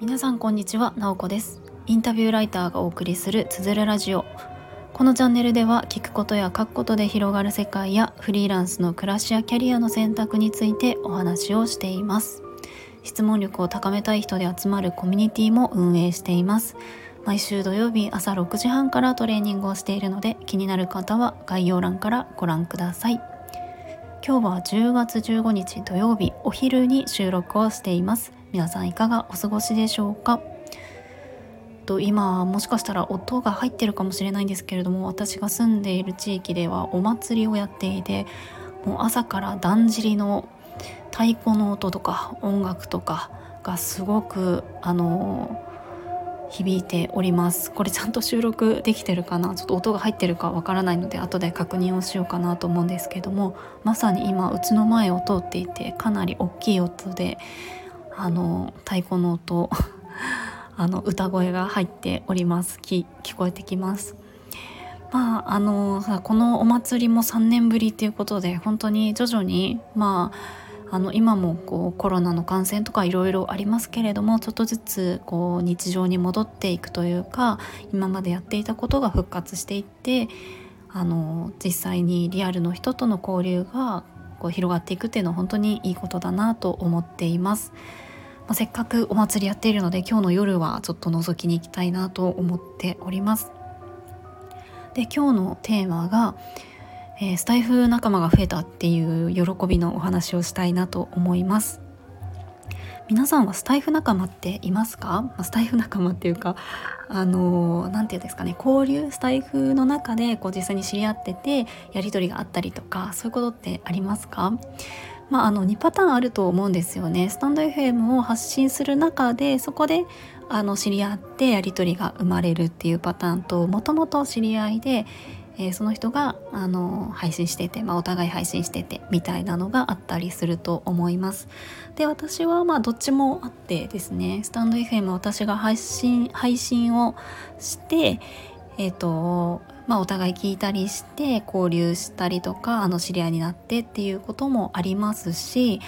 皆さんこんにちは、なおこです。インタビューライターがお送りするつづるラジオ。このチャンネルでは聞くことや書くことで広がる世界やフリーランスの暮らしやキャリアの選択についてお話をしています。質問力を高めたい人で集まるコミュニティも運営しています。毎週土曜日朝6時半からトレーニングをしているので気になる方は概要欄からご覧ください。今日は10月15日土曜日お昼に収録をしています。皆さんいかがお過ごしでしょうか？と今もしかしたら音が入ってるかもしれないんですけれども私が住んでいる地域ではお祭りをやっていてもう朝からだんじりの太鼓の音とか音楽とかがすごくあの響いております。これちゃんと収録できてるかな？ちょっと音が入ってるかわからないので後で確認をしようかなと思うんですけどもまさに今うちの前を通っていてかなり大きい音であの太鼓の音 あの歌声が入っております。聞こえてきます。まああのこのお祭りも3年ぶりということで本当に徐々にまああの今もこうコロナの感染とかいろいろありますけれどもちょっとずつこう日常に戻っていくというか今までやっていたことが復活していってあの実際にリアルの人との交流がこう広がっていくっていうのは本当にいいことだなと思っています。まあ、せっかくお祭りやっているので今日の夜はちょっと覗きに行きたいなと思っております。で今日のテーマが、えー、スタイフ仲間が増えたっていう喜びのお話をしたいなと思います。皆さんはスタイフ仲間っていますか、ま、スタイフ仲間っていうかあの何て言うんですかね交流スタイフの中でこう実際に知り合っててやり取りがあったりとかそういうことってありますか？まあ、あの2パターンあると思うんですよね。スタンド FM を発信する中でそこであの知り合ってやり取りが生まれるっていうパターンともともと知り合いで、えー、その人があの配信してて、まあ、お互い配信しててみたいなのがあったりすると思います。で私はまあどっちもあってですねスタンド FM 私が配信配信をしてえっ、ー、とまあ、お互い聞いたりして交流したりとかあの知り合いになってっていうこともありますし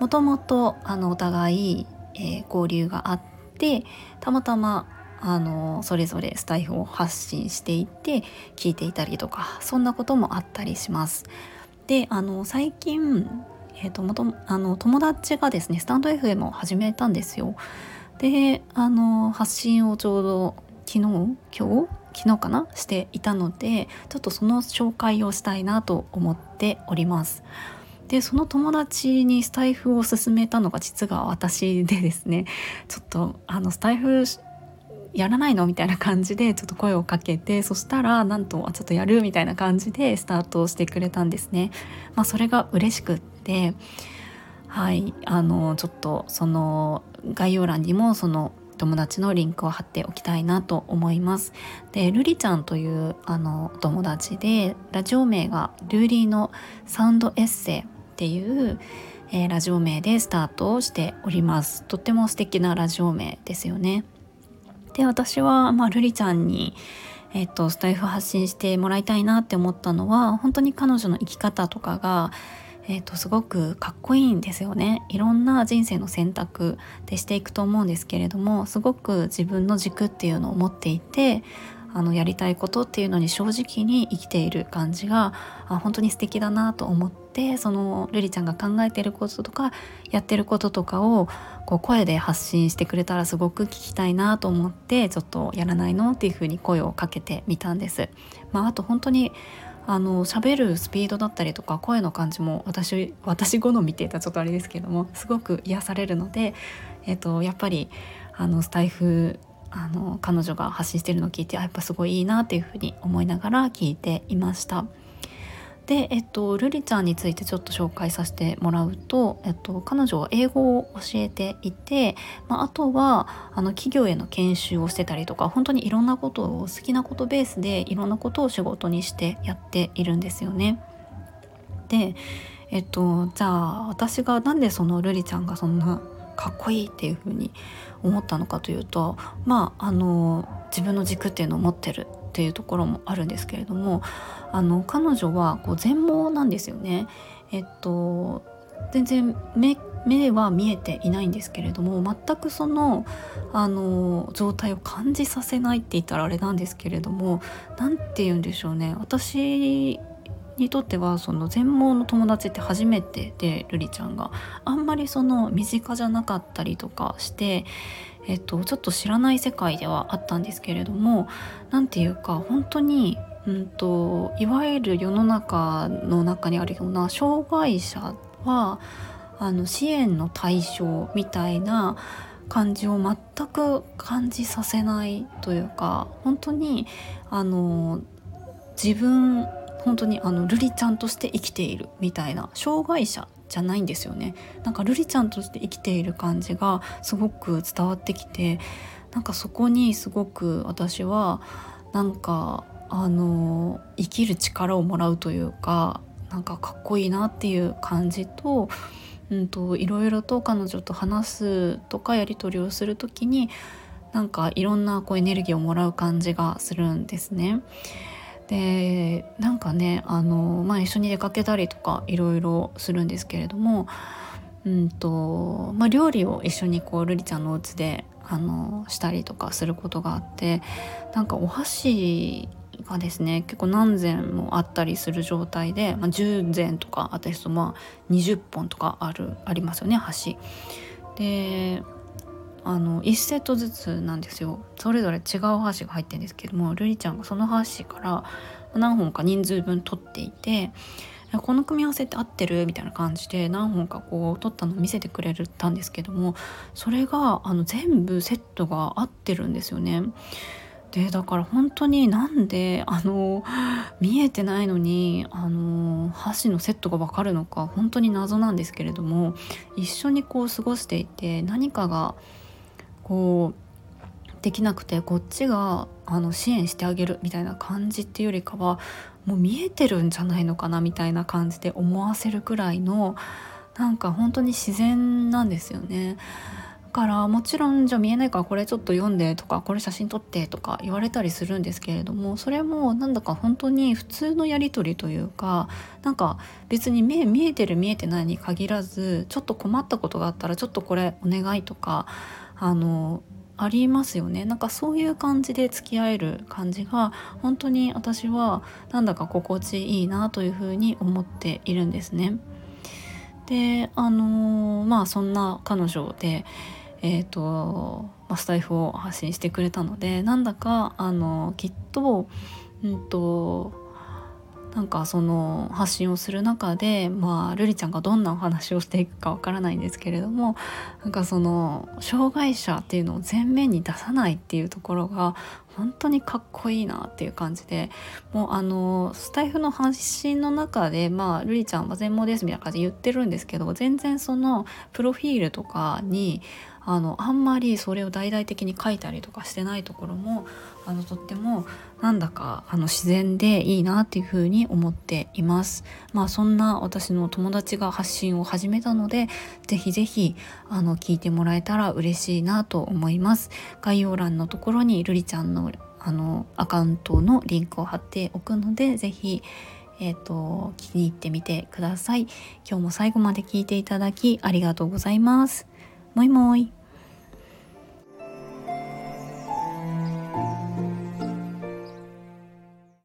もともとあのお互い、えー、交流があってたまたまあのそれぞれスタイフを発信していって聞いていたりとかそんなこともあったりします。であの最近、えーと、もとあの友達がですねスタンド FM を始めたんですよ。であの発信をちょうど昨日今日昨日かなしていたのでちょっとその紹介をしたいなと思っております。でその友達にスタイフを勧めたのが実は私でですねちょっとあのスタイフやらないの？みたいな感じでちょっと声をかけて そしたらなんとちょっとやるみたいな感じでスタートしてくれたんですね。まあ、それが嬉しくってはいあのちょっとその概要欄にもその友達のリンクを貼っておきたいなと思います。で、ルリちゃんというあの友達で、ラジオ名がルーリーのサウンドエッセイっていう、えー、ラジオ名でスタートをしております。とっても素敵なラジオ名ですよね。で、私は、まあ、ルリちゃんに、えっと、スタイフ発信してもらいたいなって思ったのは、本当に彼女の生き方とかが、えっと、すごくかっこいいんですよね。いろんな人生の選択でしていくと思うんですけれどもすごく自分の軸っていうのを持っていてあのやりたいことっていうのに正直に生きている感じがあ本当に素敵だなと思ってその瑠璃ちゃんが考えてることとかやってることとかをこう声で発信してくれたらすごく聞きたいなと思ってちょっとやらないのっていうふうに声をかけてみたんです。まあ、あと本当にあの喋るスピードだったりとか声の感じも私私好みって言ったらちょっとあれですけどもすごく癒されるので、えーと、やっぱりあのスタイフあの彼女が発信してるのを聞いてやっぱすごいいいなっていうふうに思いながら聞いていました。で、えっと、ルリちゃんについてちょっと紹介させてもらうと、えっと、彼女は英語を教えていて、まあ、あとはあの企業への研修をしてたりとか本当にいろんなことを好きなことベースでいろんなことを仕事にしてやっているんですよね。で、えっと、じゃあ私がなんでそのルリちゃんがそんなかっこいいっていうふうに思ったのかというとまああの自分の軸っていうのを持ってるっていうところもあるんですけれどもあの彼女はこう全盲なんですよね。えっと全然目目は見えていないんですけれども全くそのあの状態を感じさせないって言ったらあれなんですけれども何て言うんでしょうね私にとってはその全盲の友達って初めてでルリちゃんがあんまりその身近じゃなかったりとかして、えっと、ちょっと知らない世界ではあったんですけれども何て言うか本当にうんといわゆる世の中の中にあるような障害者はあの支援の対象みたいな感じを全く感じさせないというか本当にあの自分本当にあのルリちゃんとして生きているみたいな障害者じゃないんですよねなんかルリちゃんとして生きている感じがすごく伝わってきてなんかそこにすごく私はなんかあの生きる力をもらうというかなんかかっこいいなっていう感じと,、うんと、いろいろと彼女と話すとかやり取りをする時になんかいろんなこうエネルギーをもらう感じがするんですね。でなんかねあの、まあ、一緒に出かけたりとかいろいろするんですけれども、うんとまあ、料理を一緒にこうルリちゃんのお家であのしたりとかすることがあってなんかお箸がですね結構何膳もあったりする状態で、まあ、10膳とか私とまあ20本とかあるありますよね箸。であの1セットずつなんですよそれぞれ違う箸が入ってるんですけどもルリちゃんがその箸から何本か人数分取っていてこの組み合わせって合ってるみたいな感じで何本かこう取ったのを見せてくれたんですけどもそれがあの全部セットが合ってるんですよね。でだから本当になんであの見えてないのにあの箸のセットが分かるのか本当に謎なんですけれども一緒にこう過ごしていて何かがこうできなくてこっちがあの支援してあげるみたいな感じっていうよりかはもう見えてるんじゃないのかなみたいな感じで思わせるくらいのなんか本当に自然なんですよね。だからもちろんじゃあ見えないからこれちょっと読んでとかこれ写真撮ってとか言われたりするんですけれどもそれもなんだか本当に普通のやり取りというかなんか別に目見えてる見えてないに限らずちょっと困ったことがあったらちょっとこれお願いとかあのありますよねなんかそういう感じで付き合える感じが本当に私はなんだか心地いいなというふうに思っているんですね。であのまあそんな彼女でえーとま、スタイフを発信してくれたのでなんだかあのきっと,、うんとなんかその発信をする中でまあ瑠璃ちゃんがどんなお話をしていくかわからないんですけれどもなんかその障害者っていうのを前面に出さないっていうところが本当にかっこいいなっていう感じでもうあのスタイフの発信の中でまあ瑠璃ちゃんは全盲ですみたいな感じで言ってるんですけど全然そのプロフィールとかにあのあんまりそれを大々的に書いたりとかしてないところもあのとってもなんだかあの自然でいいなっていうふうに思っています。まあそんな私の友達が発信を始めたのでぜひぜひあの聞いてもらえたら嬉しいなと思います。概要欄のところにるりちゃんのあのアカウントのリンクを貼っておくのでぜひえーと、気に入ってみてください。今日も最後まで聞いていただきありがとうございます。もいもい。